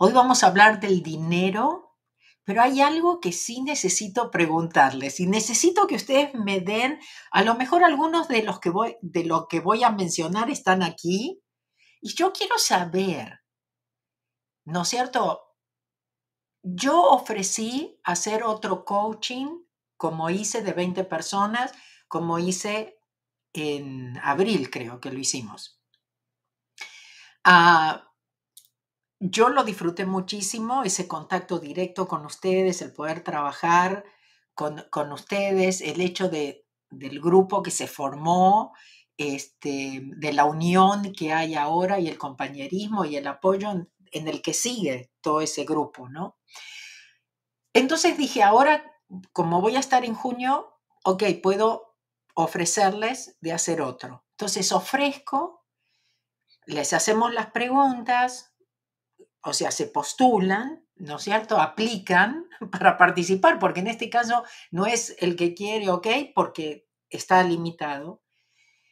Hoy vamos a hablar del dinero, pero hay algo que sí necesito preguntarles y necesito que ustedes me den, a lo mejor algunos de los que voy, de lo que voy a mencionar están aquí, y yo quiero saber, ¿no es cierto? Yo ofrecí hacer otro coaching, como hice de 20 personas, como hice en abril, creo que lo hicimos. Ah, yo lo disfruté muchísimo, ese contacto directo con ustedes, el poder trabajar con, con ustedes, el hecho de, del grupo que se formó, este, de la unión que hay ahora y el compañerismo y el apoyo en, el que sigue todo ese grupo, ¿no? Entonces dije, ahora, como voy a estar en junio, ok, puedo ofrecerles de hacer otro. Entonces ofrezco, les hacemos las preguntas, o sea, se postulan, ¿no es cierto? Aplican para participar, porque en este caso no es el que quiere, ok, porque está limitado.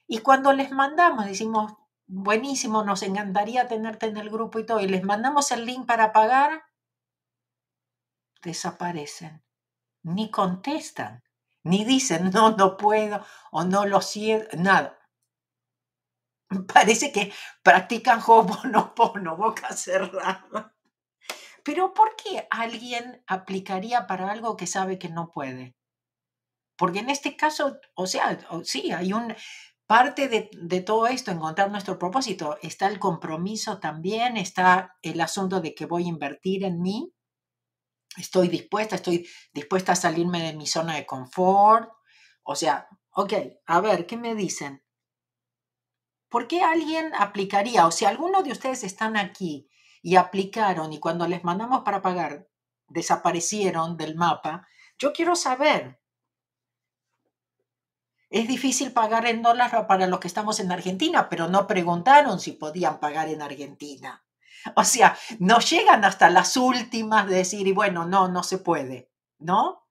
Y cuando les mandamos, decimos, buenísimo, nos encantaría tenerte en el grupo y todo, y les mandamos el link para pagar, desaparecen, ni contestan, ni dicen, no, no puedo, o no lo siento, nada. Parece que practican Ho'oponopono, boca cerrada. Pero ¿por qué alguien aplicaría para algo que sabe que no puede? Porque en este caso, o sea, sí, hay un parte de, de, todo esto, encontrar nuestro propósito, está el compromiso también, está el asunto de que voy a invertir en mí, estoy dispuesta, estoy dispuesta a salirme de mi zona de confort, o sea, ok, a ver, ¿qué me dicen? ¿Por qué alguien aplicaría? O si alguno de ustedes están aquí y aplicaron y cuando les mandamos para pagar desaparecieron del mapa, yo quiero saber. Es difícil pagar en dólares para los que estamos en Argentina, pero no preguntaron si podían pagar en Argentina. O sea, no llegan hasta las últimas de decir, y bueno, no, no se puede, ¿no?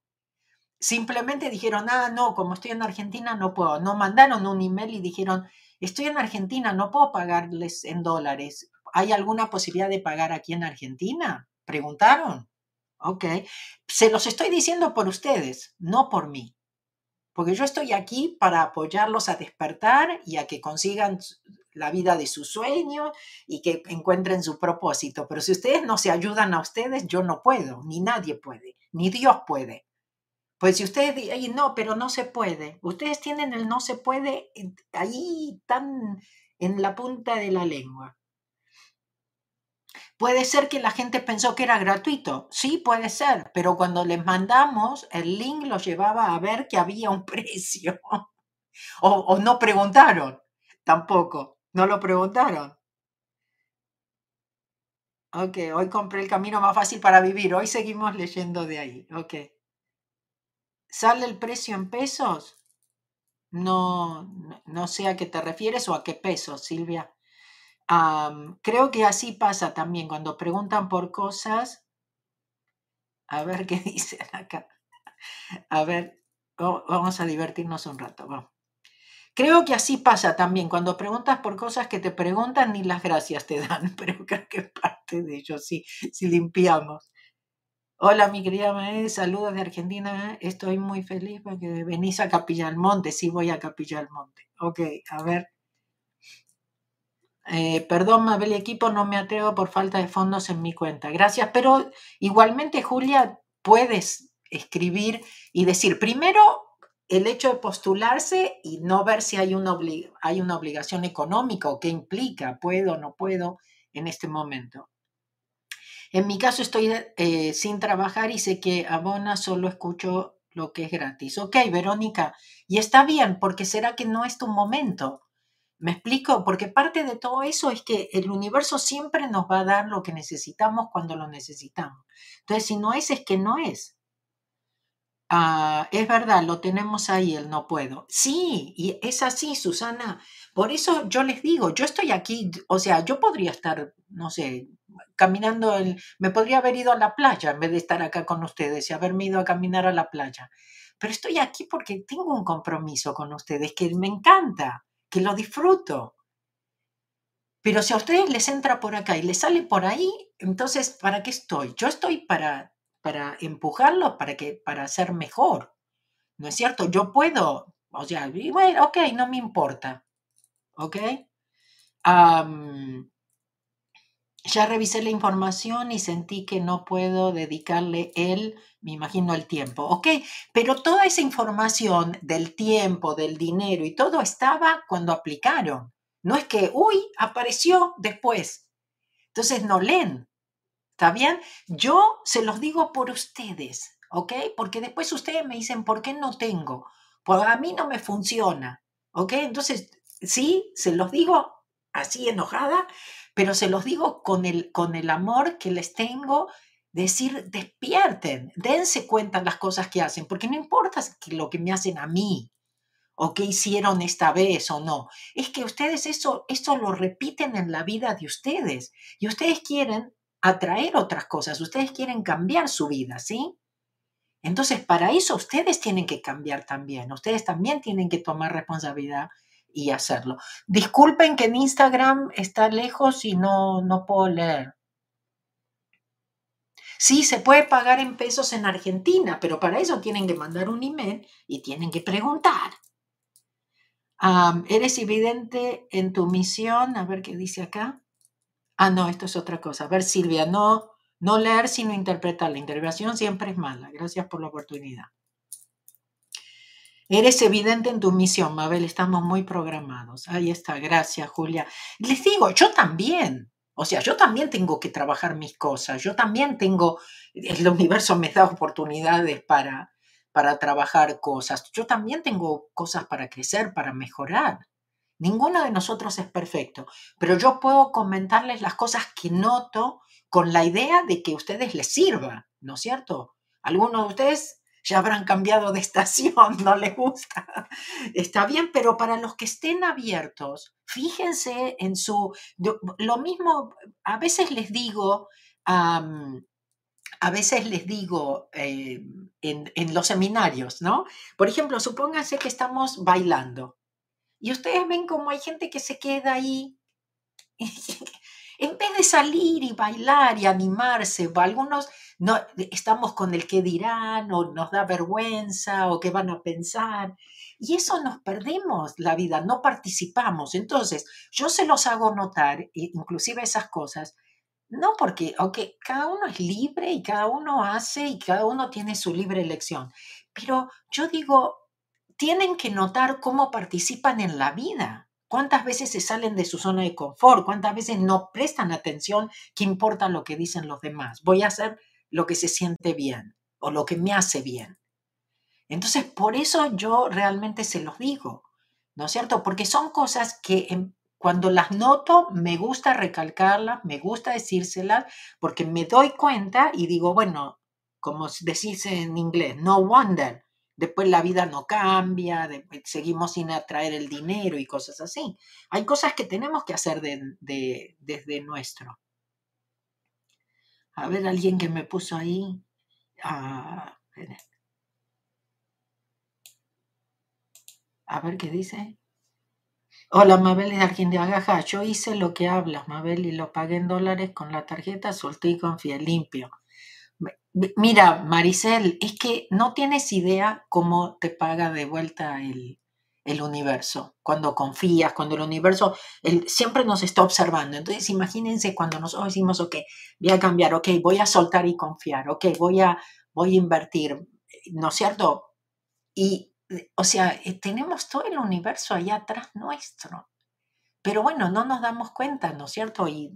Simplemente dijeron, ah, no, como estoy en Argentina no puedo. No mandaron un email y dijeron, estoy en Argentina, no puedo pagarles en dólares. ¿Hay alguna posibilidad de pagar aquí en Argentina? Preguntaron. Ok. Se los estoy diciendo por ustedes, no por mí. Porque yo estoy aquí para apoyarlos a despertar y a que consigan la vida de sus sueños y que encuentren su propósito. Pero si ustedes no se ayudan a ustedes, yo no puedo, ni nadie puede, ni Dios puede. Pues si ustedes dicen, no, pero no se puede, ustedes tienen el no se puede ahí tan en la punta de la lengua. Puede ser que la gente pensó que era gratuito, sí puede ser, pero cuando les mandamos, el link los llevaba a ver que había un precio. o, o no preguntaron tampoco, no lo preguntaron. Ok, hoy compré el camino más fácil para vivir, hoy seguimos leyendo de ahí. Ok. ¿Sale el precio en pesos? No, no, sé a qué te refieres o a qué pesos, Silvia. creo que así pasa también cuando preguntan por cosas. A ver qué dicen acá. A ver, vamos a divertirnos un rato. Creo que así pasa también cuando preguntas por cosas que te preguntan ni las gracias te dan, pero creo que parte de ello sí, si limpiamos. Hola, mi querida Mae, saludos de Argentina. Estoy muy feliz porque venís a Capilla del Monte. Sí, voy a Capilla del Monte. Ok, a ver. Eh, perdón, Mabel equipo, no me atrevo por falta de fondos en mi cuenta. Gracias, pero igualmente, Julia, puedes escribir y decir primero el hecho de postularse y no ver si hay una, hay una obligación económica o qué implica, puedo o no puedo en este momento. En mi caso estoy eh, sin trabajar y sé que abona solo escucho lo que es gratis. Ok, Verónica, y está bien, porque será que no es tu momento. ¿Me explico? Porque parte de todo eso es que el universo siempre nos va a dar lo que necesitamos cuando lo necesitamos. Entonces, si no es, es que no es. Ah, es verdad, lo tenemos ahí, el no puedo. Sí, y es así, Susana. Por eso yo les digo, yo estoy aquí, o sea, yo podría estar, no sé, caminando, el, me podría haber ido a la playa en vez de estar acá con ustedes y haberme ido a caminar a la playa. Pero estoy aquí porque tengo un compromiso con ustedes que me encanta, que lo disfruto. Pero si a ustedes les entra por acá y les sale por ahí, entonces, ¿para qué estoy? Yo estoy para, para empujarlos, para, que, para ser mejor. ¿No es cierto? Yo puedo, o sea, bueno, ok, no me importa. ¿Ok? ya revisé la información y sentí que no puedo dedicarle él, me imagino, el tiempo. Ok, pero toda esa información del tiempo, del dinero y todo estaba cuando aplicaron. No es que, uy, apareció después. Entonces no leen. ¿Está bien? Yo se los digo por ustedes, ¿ok? Porque después ustedes me dicen, ¿por qué no tengo? Porque a mí no me funciona, ¿ok? Entonces, sí, se los digo así enojada, pero se los digo con el, con el amor que les tengo, decir, despierten, dense cuenta las cosas que hacen, porque no importa lo que me hacen a mí o qué hicieron esta vez o no, es que ustedes eso, eso lo repiten en la vida de ustedes y ustedes quieren atraer otras cosas, ustedes quieren cambiar su vida, ¿sí? Entonces, para eso ustedes tienen que cambiar también, ustedes también tienen que tomar responsabilidad y hacerlo. Disculpen que en Instagram está lejos y no, no puedo leer. Sí, se puede pagar en pesos en Argentina, pero para eso tienen que mandar un email y tienen que preguntar. ¿Eres evidente en tu misión? A ver qué dice acá. Ah, no, esto es otra cosa. A ver, Silvia, no, no leer sino interpretar. La intervención siempre es mala. Gracias por la oportunidad. Eres evidente en tu misión, Mabel, estamos muy programados. Ahí está, gracias, Julia. Les digo, yo también, o sea, yo también tengo que trabajar mis cosas, yo también tengo, el universo me da oportunidades para, para trabajar cosas, yo también tengo cosas para crecer, para mejorar. Ninguno de nosotros es perfecto, pero yo puedo comentarles las cosas que noto con la idea de que a ustedes les sirva, ¿no es cierto? Algunos de ustedes ya habrán cambiado de estación, no les gusta. Está bien, pero para los que estén abiertos, fíjense en su... Lo mismo, a veces les digo, a veces les digo eh, en, en los seminarios, ¿no? Por ejemplo, supónganse que estamos bailando y ustedes ven como hay gente que se queda ahí en vez de salir y bailar y animarse, algunos no, estamos con el que dirán o nos da vergüenza o qué van a pensar. Y eso nos perdemos la vida, no participamos. Entonces, yo se los hago notar, inclusive esas cosas, no porque, aunque cada uno es libre y cada uno hace y cada uno tiene su libre elección, pero yo digo, tienen que notar cómo participan en la vida. ¿Cuántas veces se salen de su zona de confort? ¿Cuántas veces no prestan atención? ¿Qué importa lo que dicen los demás? Voy a hacer lo que se siente bien o lo que me hace bien. Entonces, por eso yo realmente se los digo, ¿no es cierto? Porque son cosas que cuando las noto me gusta recalcarlas, me gusta decírselas, porque me doy cuenta y digo, bueno, como decís en inglés, no wonder, después la vida no cambia, seguimos sin atraer el dinero y cosas así. Hay cosas que tenemos que hacer desde nuestro. A ver, alguien que me puso ahí. Ah, a ver qué dice. Hola, Mabel de Argentina. Yo hice lo que hablas, Mabel, y lo pagué en dólares con la tarjeta, solté y confié limpio. Mira, Maricel, es que no tienes idea cómo te paga de vuelta el, universo, cuando confías, cuando el universo siempre nos está observando. Entonces, imagínense cuando nosotros decimos, ok, voy a cambiar, ok, voy a soltar y confiar, ok, voy a, voy a invertir, ¿no es cierto? Y, o sea, eh, tenemos todo el universo allá atrás nuestro. Pero bueno, no nos damos cuenta, ¿no es cierto? Y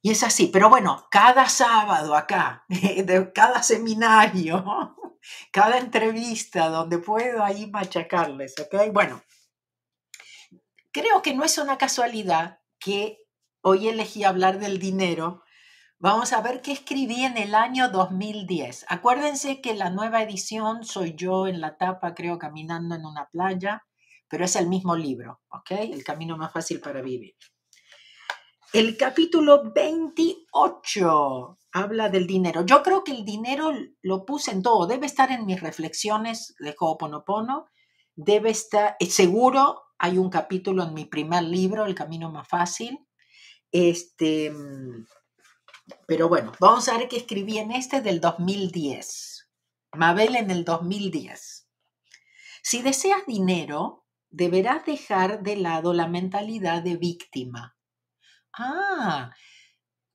y es así, pero bueno, cada sábado acá, de cada seminario, cada entrevista donde puedo ahí machacarles, ¿ok? Bueno, creo que no es una casualidad que hoy elegí hablar del dinero. Vamos a ver qué escribí en el año 2010. Acuérdense que la nueva edición soy yo en la tapa, creo, caminando en una playa, pero es el mismo libro, ¿ok? El camino más fácil para vivir. El capítulo 28 habla del dinero. Yo creo que el dinero lo puse en todo. Debe estar en mis reflexiones de Ho'oponopono. Debe estar, eh, seguro hay un capítulo en mi primer libro, El Camino Más Fácil. Este, pero bueno, vamos a ver qué escribí en este del 2010. Mabel en el 2010. Si deseas dinero, deberás dejar de lado la mentalidad de víctima. Ah,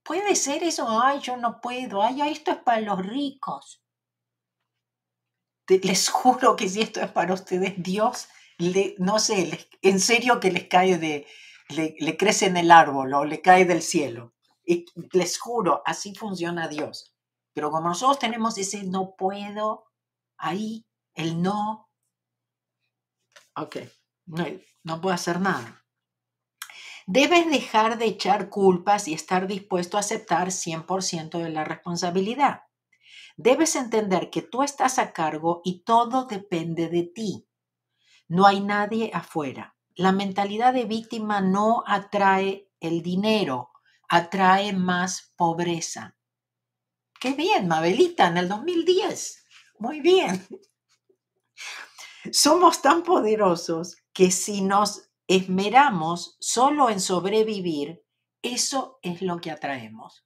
puede ser eso, ay, yo no puedo, ay, esto es para los ricos. les juro que si esto es para ustedes, Dios, no sé, en serio que les cae de, le, crece en el árbol o le cae del cielo. Les juro, así funciona Dios. Pero como nosotros tenemos ese no puedo, ahí, el no, ok, no, no puedo hacer nada. Debes dejar de echar culpas y estar dispuesto a aceptar 100% de la responsabilidad. Debes entender que tú estás a cargo y todo depende de ti. No hay nadie afuera. La mentalidad de víctima no atrae el dinero, atrae más pobreza. Qué bien, Mabelita, en el 2010. Muy bien. Somos tan poderosos que si nos esmeramos solo en sobrevivir, eso es lo que atraemos.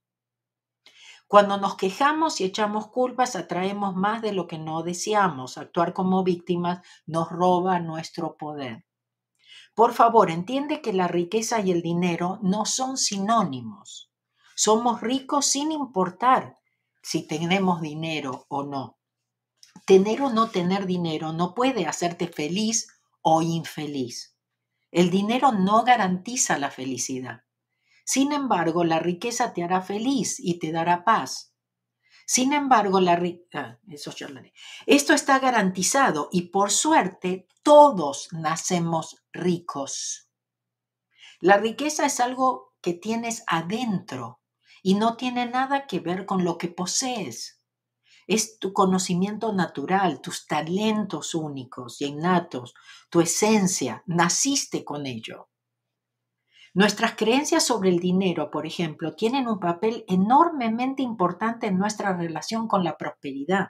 Cuando nos quejamos y echamos culpas, atraemos más de lo que no deseamos. Actuar como víctimas nos roba nuestro poder. Por favor, entiende que la riqueza y el dinero no son sinónimos. Somos ricos sin importar si tenemos dinero o no. Tener o no tener dinero no puede hacerte feliz o infeliz. El dinero no garantiza la felicidad. Sin embargo, la riqueza te hará feliz y te dará paz. Sin embargo, la ah, Esto está garantizado y por suerte todos nacemos ricos. La riqueza es algo que tienes adentro y no tiene nada que ver con lo que posees es tu conocimiento natural, tus talentos únicos y innatos, tu esencia, naciste con ello. Nuestras creencias sobre el dinero, por ejemplo, tienen un papel enormemente importante en nuestra relación con la prosperidad.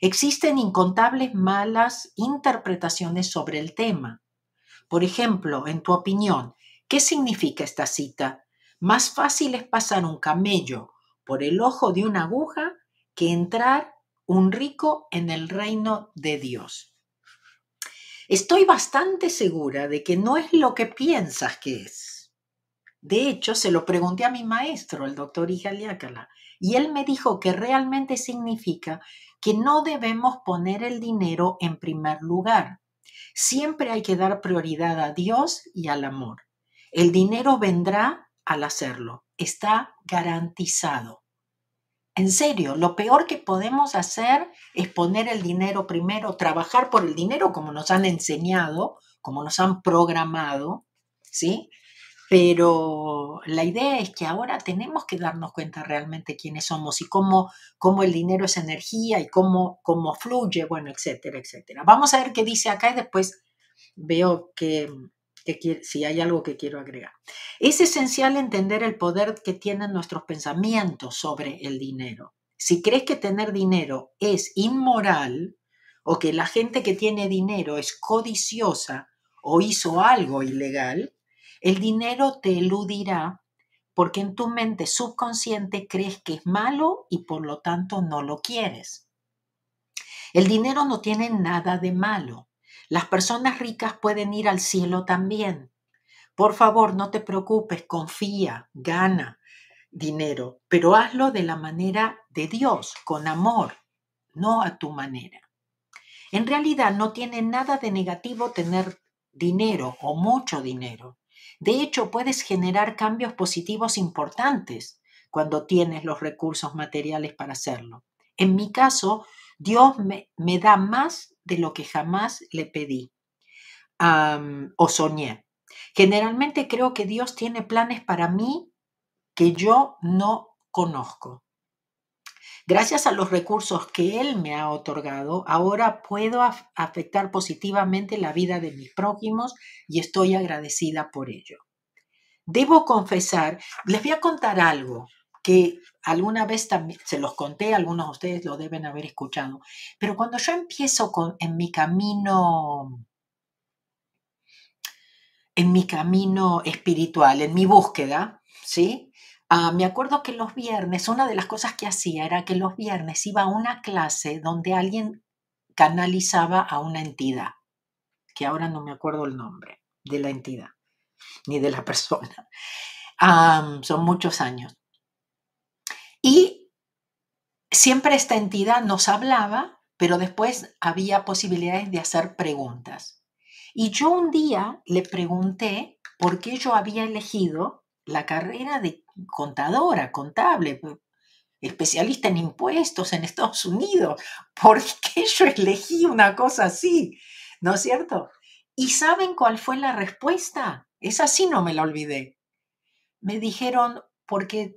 Existen incontables malas interpretaciones sobre el tema. Por ejemplo, en tu opinión, ¿qué significa esta cita? Más fácil es pasar un camello por el ojo de una aguja que entrar un rico en el reino de Dios. Estoy bastante segura de que no es lo que piensas que es. De hecho, se lo pregunté a mi maestro, el doctor Ijaliácala, y él me dijo que realmente significa que no debemos poner el dinero en primer lugar. Siempre hay que dar prioridad a Dios y al amor. El dinero vendrá al hacerlo. Está garantizado. En serio, lo peor que podemos hacer es poner el dinero primero, trabajar por el dinero como nos han enseñado, como nos han programado, ¿sí? Pero la idea es que ahora tenemos que darnos cuenta realmente quiénes somos y cómo, cómo el dinero es energía y cómo, cómo fluye, bueno, etcétera, etcétera. Vamos a ver qué dice acá y después veo que, si hay algo que quiero agregar. Es esencial entender el poder que tienen nuestros pensamientos sobre el dinero. Si crees que tener dinero es inmoral o que la gente que tiene dinero es codiciosa o hizo algo ilegal, el dinero te eludirá porque en tu mente subconsciente crees que es malo y por lo tanto no lo quieres. El dinero no tiene nada de malo. Las personas ricas pueden ir al cielo también. Por favor, no te preocupes, confía, gana dinero, pero hazlo de la manera de Dios, con amor, no a tu manera. En realidad no tiene nada de negativo tener dinero o mucho dinero. De hecho, puedes generar cambios positivos importantes cuando tienes los recursos materiales para hacerlo. En mi caso, Dios me, da más de lo que jamás le pedí o soñé. Generalmente creo que Dios tiene planes para mí que yo no conozco. Gracias a los recursos que Él me ha otorgado, ahora puedo afectar positivamente la vida de mis prójimos y estoy agradecida por ello. Debo confesar, les voy a contar algo que alguna vez también se los conté, algunos de ustedes lo deben haber escuchado, pero cuando yo empiezo con, en mi camino en mi camino espiritual, en mi búsqueda, ¿sí? Ah, me acuerdo que los viernes, una de las cosas que hacía era que los viernes iba a una clase donde alguien canalizaba a una entidad, que ahora no me acuerdo el nombre de la entidad, ni de la persona. son muchos años. Y siempre esta entidad nos hablaba, pero después había posibilidades de hacer preguntas. Y yo un día le pregunté por qué yo había elegido la carrera de contadora, contable, especialista en impuestos en Estados Unidos. ¿Por qué yo elegí una cosa así? ¿No es cierto? ¿Y saben cuál fue la respuesta? Esa sí no me la olvidé. Me dijeron, porque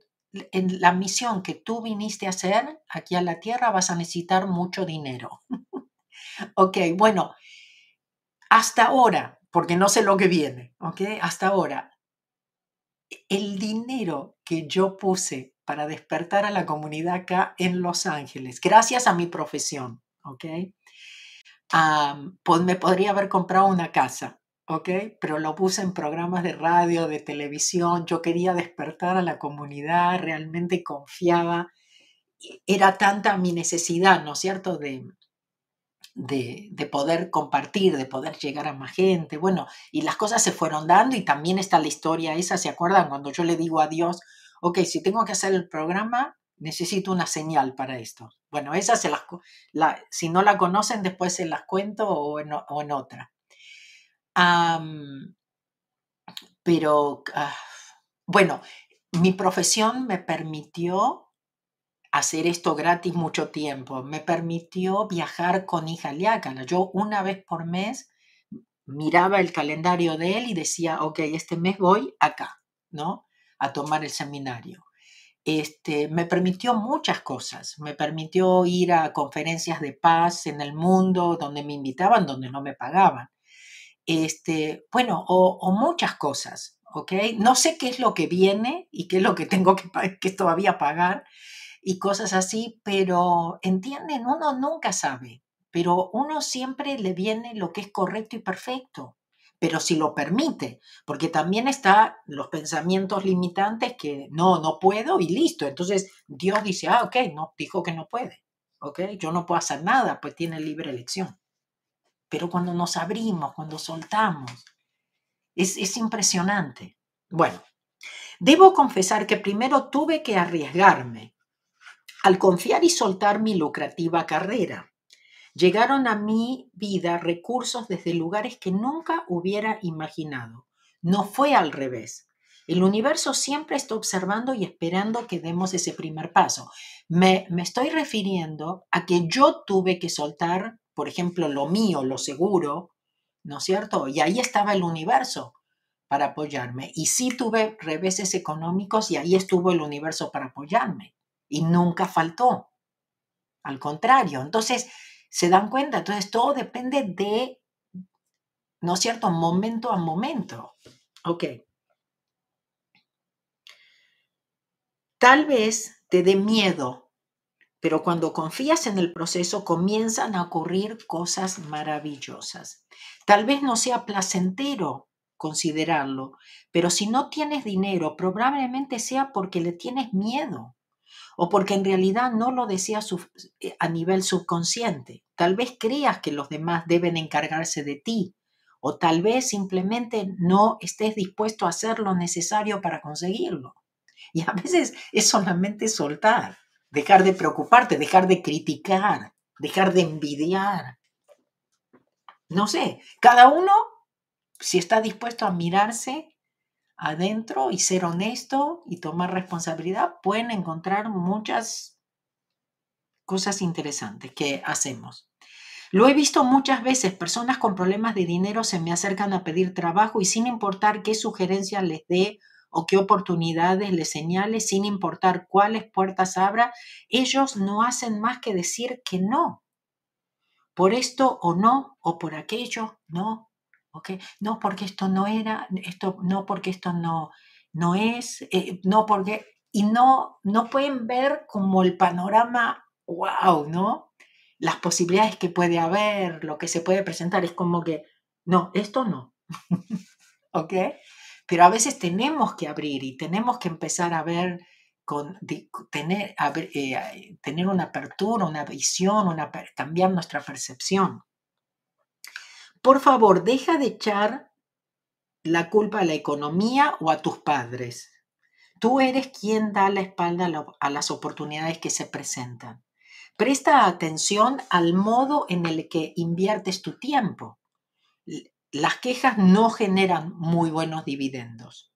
en la misión que tú viniste a hacer aquí a la Tierra vas a necesitar mucho dinero. ok, bueno, hasta ahora, porque no sé lo que viene, ¿ok? Hasta ahora, el dinero que yo puse para despertar a la comunidad acá en Los Ángeles, gracias a mi profesión, ¿ok? pues me podría haber comprado una casa, ¿ok? Pero lo puse en programas de radio, de televisión, yo quería despertar a la comunidad, realmente confiaba, era tanta mi necesidad, ¿no es cierto?, de, de, poder compartir, de poder llegar a más gente. Bueno, y las cosas se fueron dando y también está la historia esa, ¿se acuerdan? Cuando yo le digo a Dios, ok, si tengo que hacer el programa, necesito una señal para esto. Bueno, esa se las, la, si no la conocen, después se las cuento o en, otra. Pero, ah, bueno, mi profesión me permitió hacer esto gratis mucho tiempo. Me permitió viajar con hija Liácala. Yo una vez por mes miraba el calendario de él y decía, ok, este mes voy acá, ¿no? A tomar el seminario. Este, me permitió muchas cosas. Me permitió ir a conferencias de paz en el mundo donde me invitaban, donde no me pagaban. Este, bueno, o, muchas cosas, ¿ok? No sé qué es lo que viene y qué es lo que tengo que, que todavía pagar, y cosas así, pero entienden, uno nunca sabe, pero uno siempre le viene lo que es correcto y perfecto, pero si lo permite, porque también está los pensamientos limitantes que no, no puedo y listo. Entonces Dios dice, ah, ok, no, dijo que no puede, ok, yo no puedo hacer nada, pues tiene libre elección. Pero cuando nos abrimos, cuando soltamos, es, es impresionante. Bueno, debo confesar que primero tuve que arriesgarme al confiar y soltar mi lucrativa carrera, llegaron a mi vida recursos desde lugares que nunca hubiera imaginado. No fue al revés. El universo siempre está observando y esperando que demos ese primer paso. Me, me, estoy refiriendo a que yo tuve que soltar, por ejemplo, lo mío, lo seguro, ¿no es cierto? Y ahí estaba el universo para apoyarme. Y sí tuve reveses económicos y ahí estuvo el universo para apoyarme y nunca faltó. Al contrario, entonces se dan cuenta, entonces todo depende de, ¿no es cierto?, momento a momento. Ok. Tal vez te dé miedo, pero cuando confías en el proceso comienzan a ocurrir cosas maravillosas. Tal vez no sea placentero considerarlo, pero si no tienes dinero, probablemente sea porque le tienes miedo o porque en realidad no lo deseas eh, a nivel subconsciente. Tal vez creas que los demás deben encargarse de ti o tal vez simplemente no estés dispuesto a hacer lo necesario para conseguirlo. Y a veces es solamente soltar, dejar de preocuparte, dejar de criticar, dejar de envidiar. No sé, cada uno, si está dispuesto a mirarse adentro y ser honesto y tomar responsabilidad, pueden encontrar muchas cosas interesantes que hacemos. Lo he visto muchas veces, personas con problemas de dinero se me acercan a pedir trabajo y sin importar qué sugerencias les dé o qué oportunidades les señale, sin importar cuáles puertas abra, ellos no hacen más que decir que no. Por esto o no, o por aquello, no, no porque esto no era, esto, no porque esto no, no es, eh, no porque, y no, no pueden ver como el panorama, wow, ¿no? Las posibilidades que puede haber, lo que se puede presentar, es como que, no, esto no. ¿ok? Pero a veces tenemos que abrir y tenemos que empezar a ver, con, tener, eh, tener una apertura, una visión, una, cambiar nuestra percepción. Por favor, deja de echar la culpa a la economía o a tus padres. Tú eres quien da la espalda a las oportunidades que se presentan. Presta atención al modo en el que inviertes tu tiempo. Las quejas no generan muy buenos dividendos.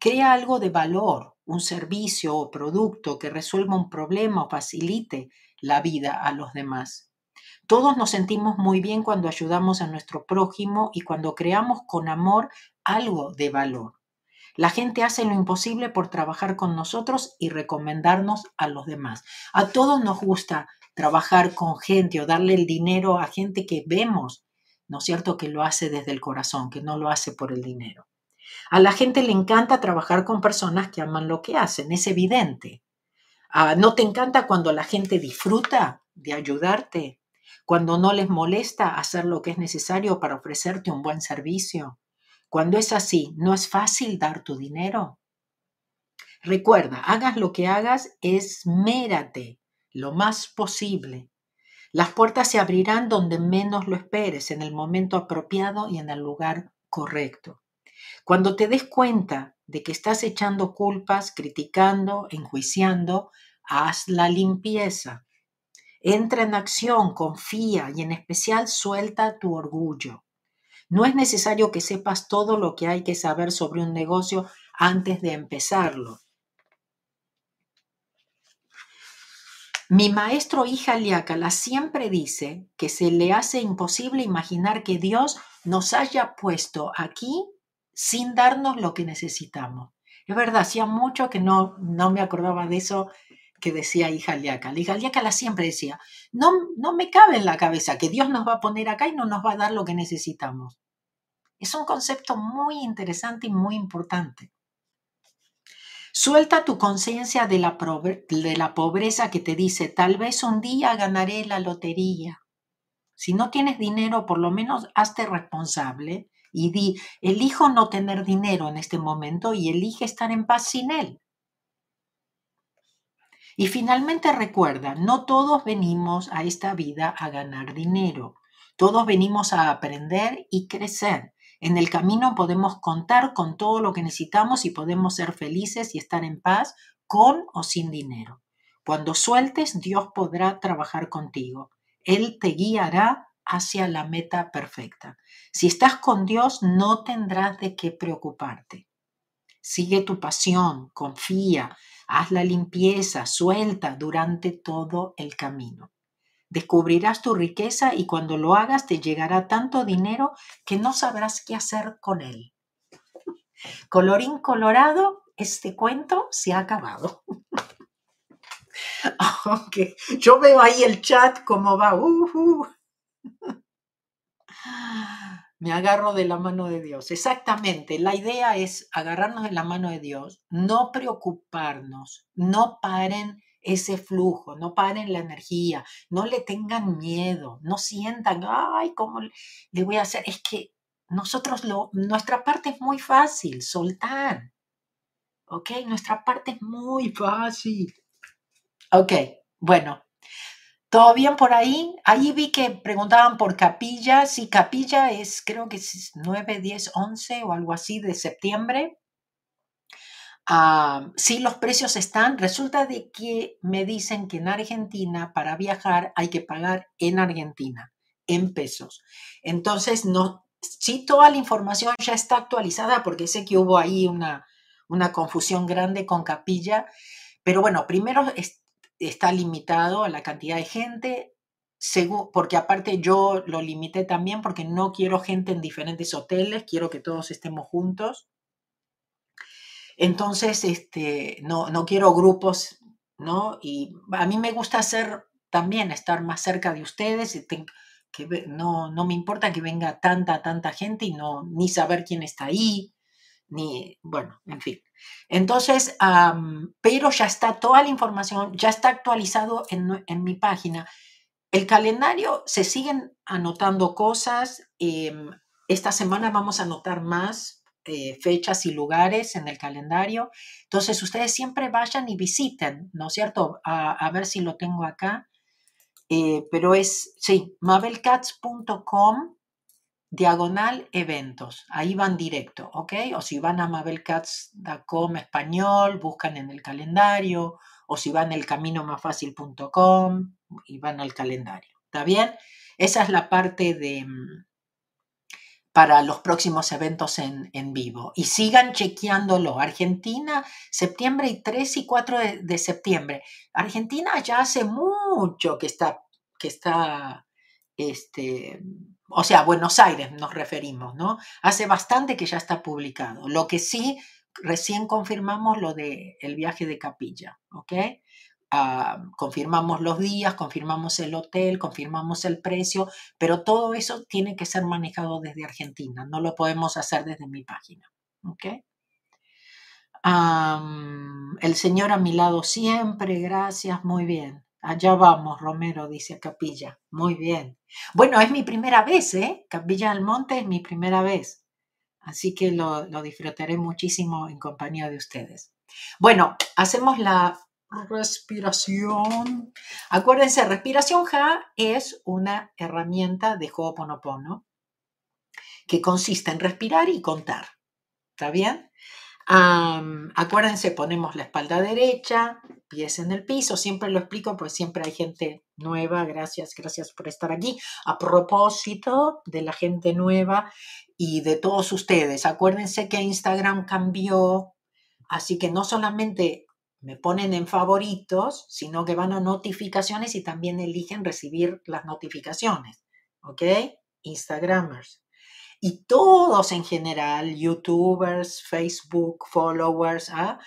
Crea algo de valor, un servicio o producto que resuelva un problema o facilite la vida a los demás. Todos nos sentimos muy bien cuando ayudamos a nuestro prójimo y cuando creamos con amor algo de valor. La gente hace lo imposible por trabajar con nosotros y recomendarnos a los demás. A todos nos gusta trabajar con gente o darle el dinero a gente que vemos, ¿no es cierto?, que lo hace desde el corazón, que no lo hace por el dinero. A la gente le encanta trabajar con personas que aman lo que hacen, es evidente. Ah, ¿No te encanta cuando la gente disfruta de ayudarte? Cuando no les molesta hacer lo que es necesario para ofrecerte un buen servicio. Cuando es así, ¿no es fácil dar tu dinero? Recuerda, hagas lo que hagas, esmérate lo más posible. Las puertas se abrirán donde menos lo esperes, en el momento apropiado y en el lugar correcto. Cuando te des cuenta de que estás echando culpas, criticando, enjuiciando, haz la limpieza. Entra en acción, confía y en especial suelta tu orgullo. No es necesario que sepas todo lo que hay que saber sobre un negocio antes de empezarlo. Mi maestro hija Liácala siempre dice que se le hace imposible imaginar que Dios nos haya puesto aquí sin darnos lo que necesitamos. Es verdad, hacía mucho que no, no me acordaba de eso que decía hija Liácala. Hija Liácala siempre decía, no, no me cabe en la cabeza que Dios nos va a poner acá y no nos va a dar lo que necesitamos. Es un concepto muy interesante y muy importante. Suelta tu conciencia de, la pobreza que te dice, tal vez un día ganaré la lotería. Si no tienes dinero, por lo menos hazte responsable y di, elijo no tener dinero en este momento y elige estar en paz sin él. Y finalmente recuerda, no todos venimos a esta vida a ganar dinero. Todos venimos a aprender y crecer. En el camino podemos contar con todo lo que necesitamos y podemos ser felices y estar en paz con o sin dinero. Cuando sueltes, Dios podrá trabajar contigo. Él te guiará hacia la meta perfecta. Si estás con Dios, no tendrás de qué preocuparte. Sigue tu pasión, confía, haz la limpieza, suelta durante todo el camino. Descubrirás tu riqueza y cuando lo hagas te llegará tanto dinero que no sabrás qué hacer con él. Colorín colorado, este cuento se ha acabado. Aunque yo veo ahí el chat como va. Uh, Me agarro de la mano de Dios. Exactamente. La idea es agarrarnos de la mano de Dios, no preocuparnos, no paren ese flujo, no paren la energía, no le tengan miedo, no sientan, ay, ¿cómo le voy a hacer? Es que nosotros, lo, nuestra parte es muy fácil, soltar. ¿Ok? Nuestra parte es muy fácil. Ok, bueno. ¿Todo bien por ahí? Ahí vi que preguntaban por capilla. Sí, capilla es, creo que es 9, 10, 11 o algo así de septiembre. Ah, sí, los precios están. Resulta de que me dicen que en Argentina para viajar hay que pagar en Argentina, en pesos. Entonces, no, sí, toda la información ya está actualizada porque sé que hubo ahí una, una confusión grande con capilla. Pero bueno, primero está limitado a la cantidad de gente, porque aparte yo lo limité también porque no quiero gente en diferentes hoteles, quiero que todos estemos juntos. Entonces, este, no, no quiero grupos, ¿no? Y a mí me gusta hacer también, estar más cerca de ustedes, que no, no me importa que venga tanta, tanta gente y no, ni saber quién está ahí, ni, bueno, en fin. Entonces, pero ya está toda la información, ya está actualizado en, en, mi página. El calendario, se siguen anotando cosas. Em, esta semana vamos a anotar más eh, fechas y lugares en el calendario. Entonces ustedes siempre vayan y visiten, ¿no es cierto? A, ver si lo tengo acá. Eh, pero es, sí, mabelcats.com diagonal eventos. Ahí van directo, ¿ok? O si van a mabelcats.com español, buscan en el calendario, o si van el caminomafacil.com y van al calendario. ¿Está bien? Esa es la parte de mm, para los próximos eventos en, vivo. Y sigan chequeándolo. Argentina, septiembre y 3 y 4 de, septiembre. Argentina ya hace mucho que está, que está, este, o sea, Buenos Aires nos referimos, ¿no? Hace bastante que ya está publicado. Lo que sí, recién confirmamos lo del el viaje de capilla, ¿ok? Ah, confirmamos los días, confirmamos el hotel, confirmamos el precio, pero todo eso tiene que ser manejado desde Argentina, no lo podemos hacer desde mi página. ¿okay? el Señor a mi lado siempre, gracias, muy bien. Allá vamos, Romero, dice Capilla. Muy bien. Bueno, es mi primera vez, ¿eh? Capilla del Monte es mi primera vez. Así que lo, lo disfrutaré muchísimo en compañía de ustedes. Bueno, hacemos la Respiración. Acuérdense, respiración Ja es una herramienta de Ho'oponopono que consiste en respirar y contar. ¿Está bien? acuérdense, ponemos la espalda derecha, pies en el piso. Siempre lo explico, pues siempre hay gente nueva. Gracias, gracias por estar aquí. A propósito de la gente nueva y de todos ustedes, acuérdense que Instagram cambió, así que no solamente me ponen en favoritos, sino que van a notificaciones y también eligen recibir las notificaciones. ¿Ok? Instagramers. Y todos en general, youtubers, Facebook, followers, ¿ah?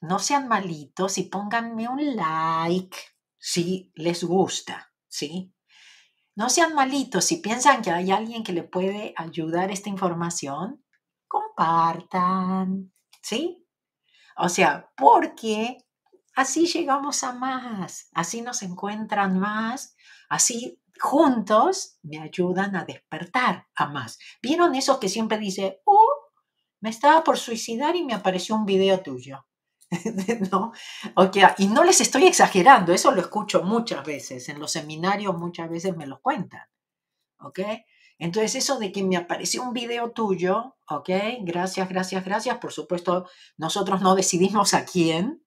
no sean malitos y pónganme un like si les gusta, ¿sí? No sean malitos si piensan que hay alguien que le puede ayudar esta información, compartan, ¿sí? O sea, porque así llegamos a más, así nos encuentran más, así juntos me ayudan a despertar a más. ¿Vieron eso que siempre dice, oh, me estaba por suicidar y me apareció un video tuyo? ¿No? y no les estoy exagerando, eso lo escucho muchas veces, en los seminarios muchas veces me lo cuentan. ¿Ok? Entonces, eso de que me apareció un video tuyo, ¿ok? Gracias, gracias, gracias. Por supuesto, nosotros no decidimos a quién,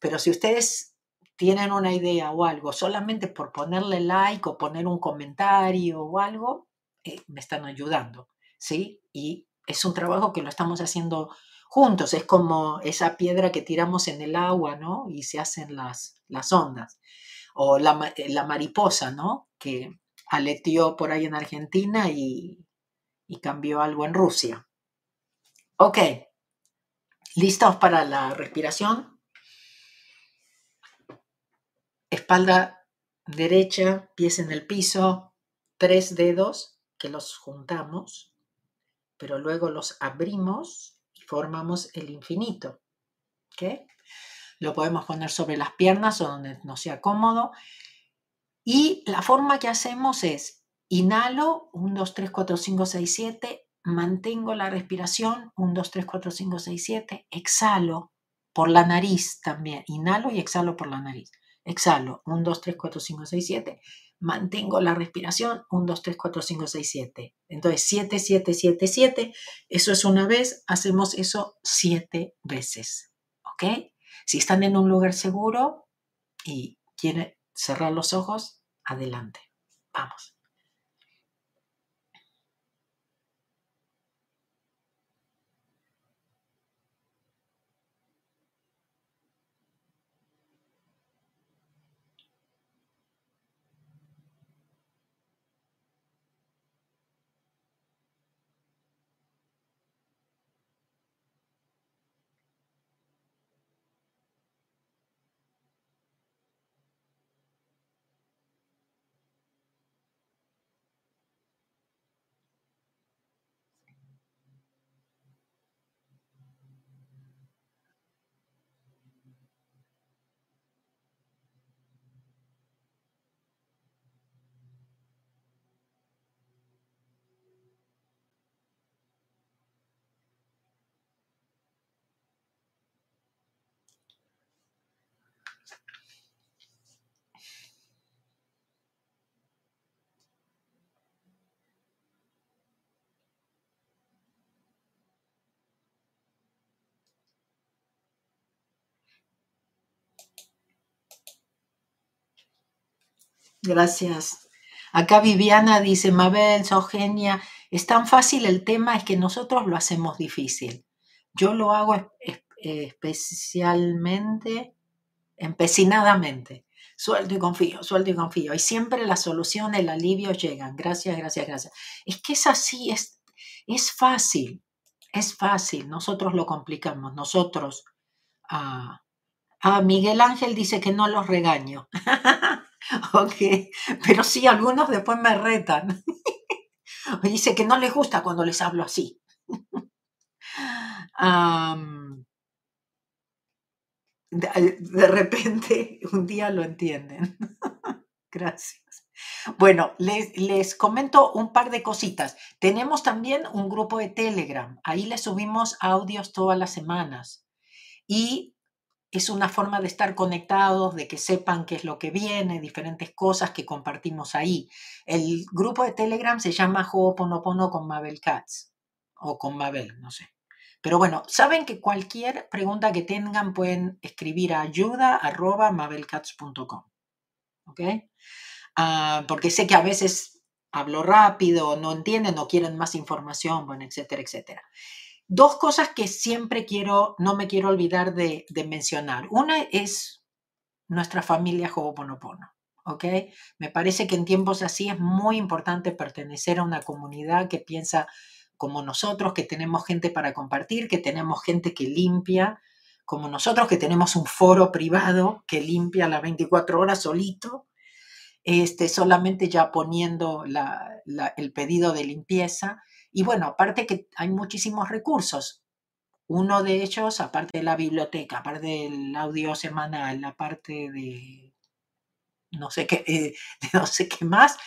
pero si ustedes tienen una idea o algo, solamente por ponerle like o poner un comentario o algo, eh, me están ayudando, ¿sí? Y es un trabajo que lo estamos haciendo juntos, es como esa piedra que tiramos en el agua, ¿no? Y se hacen las, las ondas. O la, la mariposa, ¿no? Que aleteó por ahí en Argentina y, cambió algo en Rusia. Ok, ¿listos para la respiración? Espalda derecha, pies en el piso, tres dedos que los juntamos, pero luego los abrimos y formamos el infinito. ¿Ok? Lo podemos poner sobre las piernas o donde nos sea cómodo y la forma que hacemos es, inhalo, 1, 2, 3, 4, 5, 6, 7, mantengo la respiración, 1, 2, 3, 4, 5, 6, 7, exhalo por la nariz también, inhalo y exhalo por la nariz. Exhalo, 1, 2, 3, 4, 5, 6, 7, mantengo la respiración, 1, 2, 3, 4, 5, 6, 7. Entonces, 7, 7, 7, 7, eso es una vez, hacemos eso 7 veces. ¿Ok? Si están en un lugar seguro y quieren cerrar los ojos, adelante. Vamos. Gracias. Acá Viviana dice, Mabel, Sogenia, es tan fácil el tema, es que nosotros lo hacemos difícil. Yo lo hago especialmente, empecinadamente. Suelto y confío, suelto y confío. Y siempre la solución, el alivio llegan. Gracias, gracias, gracias. Es que es así, es, es fácil, es fácil. Nosotros lo complicamos, nosotros. Ah, ah Miguel Ángel dice que no los regaño. ok, pero sí, algunos después me retan. Dice que no les gusta cuando les hablo así. de, repente, un día lo entienden. Gracias. Bueno, les, les, comento un par de cositas. Tenemos también un grupo de Telegram. Ahí les subimos audios todas las semanas. Y es una forma de estar conectados, de que sepan qué es lo que viene, diferentes cosas que compartimos ahí. El grupo de Telegram se llama Ho'oponopono con Mabel Katz o con Mabel, no sé. Pero bueno, saben que cualquier pregunta que tengan pueden escribir a ayuda.mabelcats.com. ¿Ok? Ah, porque sé que a veces hablo rápido, no entienden, no quieren más información, bueno, etcétera, etcétera. Dos cosas que siempre quiero, no me quiero olvidar de, mencionar. Una es nuestra familia Ho'oponopono. ¿ok? Me parece que en tiempos así es muy importante pertenecer a una comunidad que piensa como nosotros, que tenemos gente para compartir, que tenemos gente que limpia, como nosotros, que tenemos un foro privado que limpia las 24 horas solito, este, solamente ya poniendo el pedido de limpieza. Y bueno, aparte que hay muchísimos recursos. Uno de ellos, aparte de la biblioteca, aparte del audio semanal, aparte de no sé qué, eh, no sé qué más,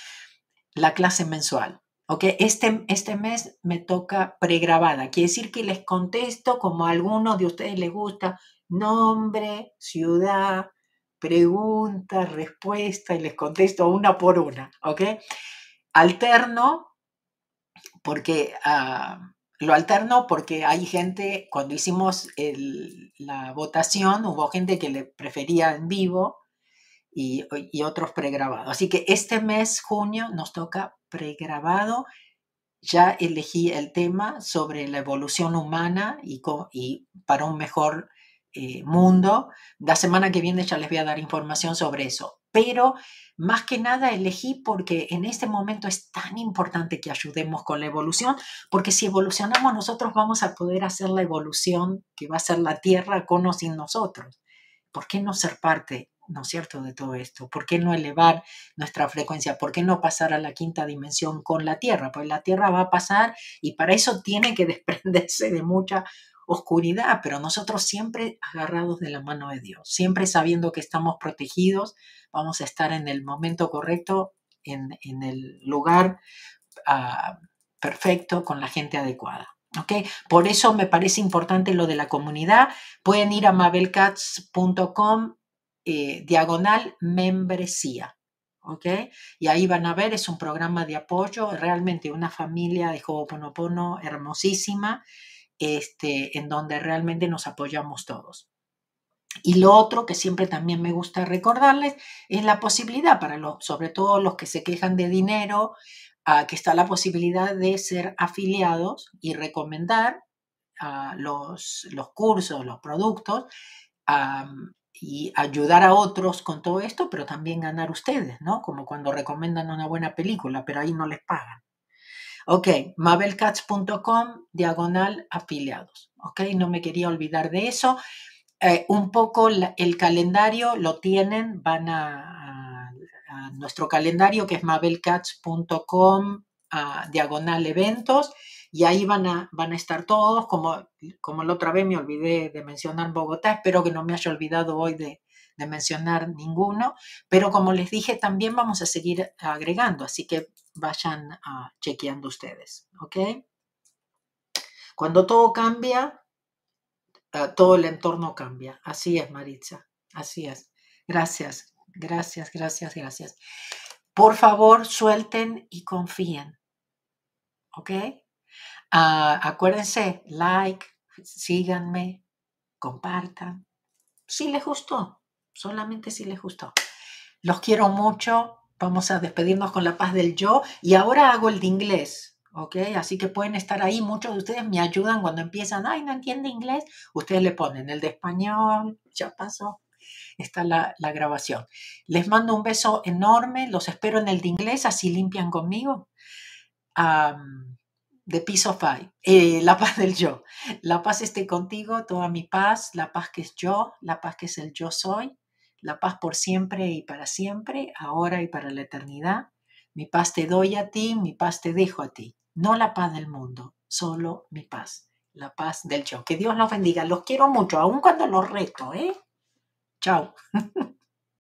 la clase mensual. ¿ok? Este, este mes me toca pregrabada. Quiere decir que les contesto como a algunos de ustedes les gusta, nombre, ciudad, pregunta, respuesta, y les contesto una por una, ¿ok? Alterno porque ah, lo alterno porque hay gente, cuando hicimos la votación, hubo gente que le prefería en vivo y, otros pregrabados. Así que este mes, junio, nos toca pregrabado. Ya elegí el tema sobre la evolución humana y, para un mejor eh, mundo. La semana que viene ya les voy a dar información sobre eso. Pero más que nada elegí porque en este momento es tan importante que ayudemos con la evolución, porque si evolucionamos nosotros vamos a poder hacer la evolución que va a ser la Tierra con o sin nosotros. ¿Por qué no ser parte, no es cierto, de todo esto? ¿Por qué no elevar nuestra frecuencia? ¿Por qué no pasar a la quinta dimensión con la Tierra? Pues la Tierra va a pasar y para eso tiene que desprenderse de mucha oscuridad, pero nosotros siempre agarrados de la mano de Dios, siempre sabiendo que estamos protegidos, vamos a estar en el momento correcto, en, el lugar ah, perfecto, con la gente adecuada. ¿Okay? Por eso me parece importante lo de la comunidad. Pueden ir a mabelcats.com eh, diagonal membresía. ¿okay? Y ahí van a ver, es un programa de apoyo, realmente una familia de Ho'oponopono hermosísima este, en donde realmente nos apoyamos todos. Y lo otro que siempre también me gusta recordarles es la posibilidad para los, sobre todo los que se quejan de dinero, que está la posibilidad de ser afiliados y recomendar los, los, cursos, los productos y ayudar a otros con todo esto, pero también ganar ustedes, ¿no? Como cuando recomiendan una buena película, pero ahí no les pagan. Ok, mabelcats.com, diagonal afiliados. Ok, no me quería olvidar de eso. Eh, un poco el calendario lo tienen, van a, nuestro calendario que es mabelcats.com, diagonal eventos, y ahí van a, van a estar todos, como, como la otra vez me olvidé de mencionar Bogotá, espero que no me haya olvidado hoy de, de mencionar ninguno, pero como les dije, también vamos a seguir agregando, así que vayan uh, chequeando ustedes, ¿ok? Cuando todo cambia, uh, todo el entorno cambia. Así es, Maritza, así es. Gracias, gracias, gracias, gracias. Por favor, suelten y confíen, ¿ok? Uh, acuérdense, like, síganme, compartan. Si les gustó, solamente si les gustó. Los quiero mucho Vamos a despedirnos con la paz del yo y ahora hago el de inglés, ¿ok? Así que pueden estar ahí. Muchos de ustedes me ayudan cuando empiezan, ay, no entiende inglés. Ustedes le ponen el de español, ya pasó. Está la, la grabación. Les mando un beso enorme. Los espero en el de inglés, así limpian conmigo. de Peace of I, eh, la paz del yo. La paz esté contigo, toda mi paz, la paz que es yo, la paz que es el yo soy, la paz por siempre y para siempre, ahora y para la eternidad. Mi paz te doy a ti, mi paz te dejo a ti. No la paz del mundo, solo mi paz, la paz del yo. Que Dios los bendiga. Los quiero mucho, aun cuando los reto, ¿eh? Chao.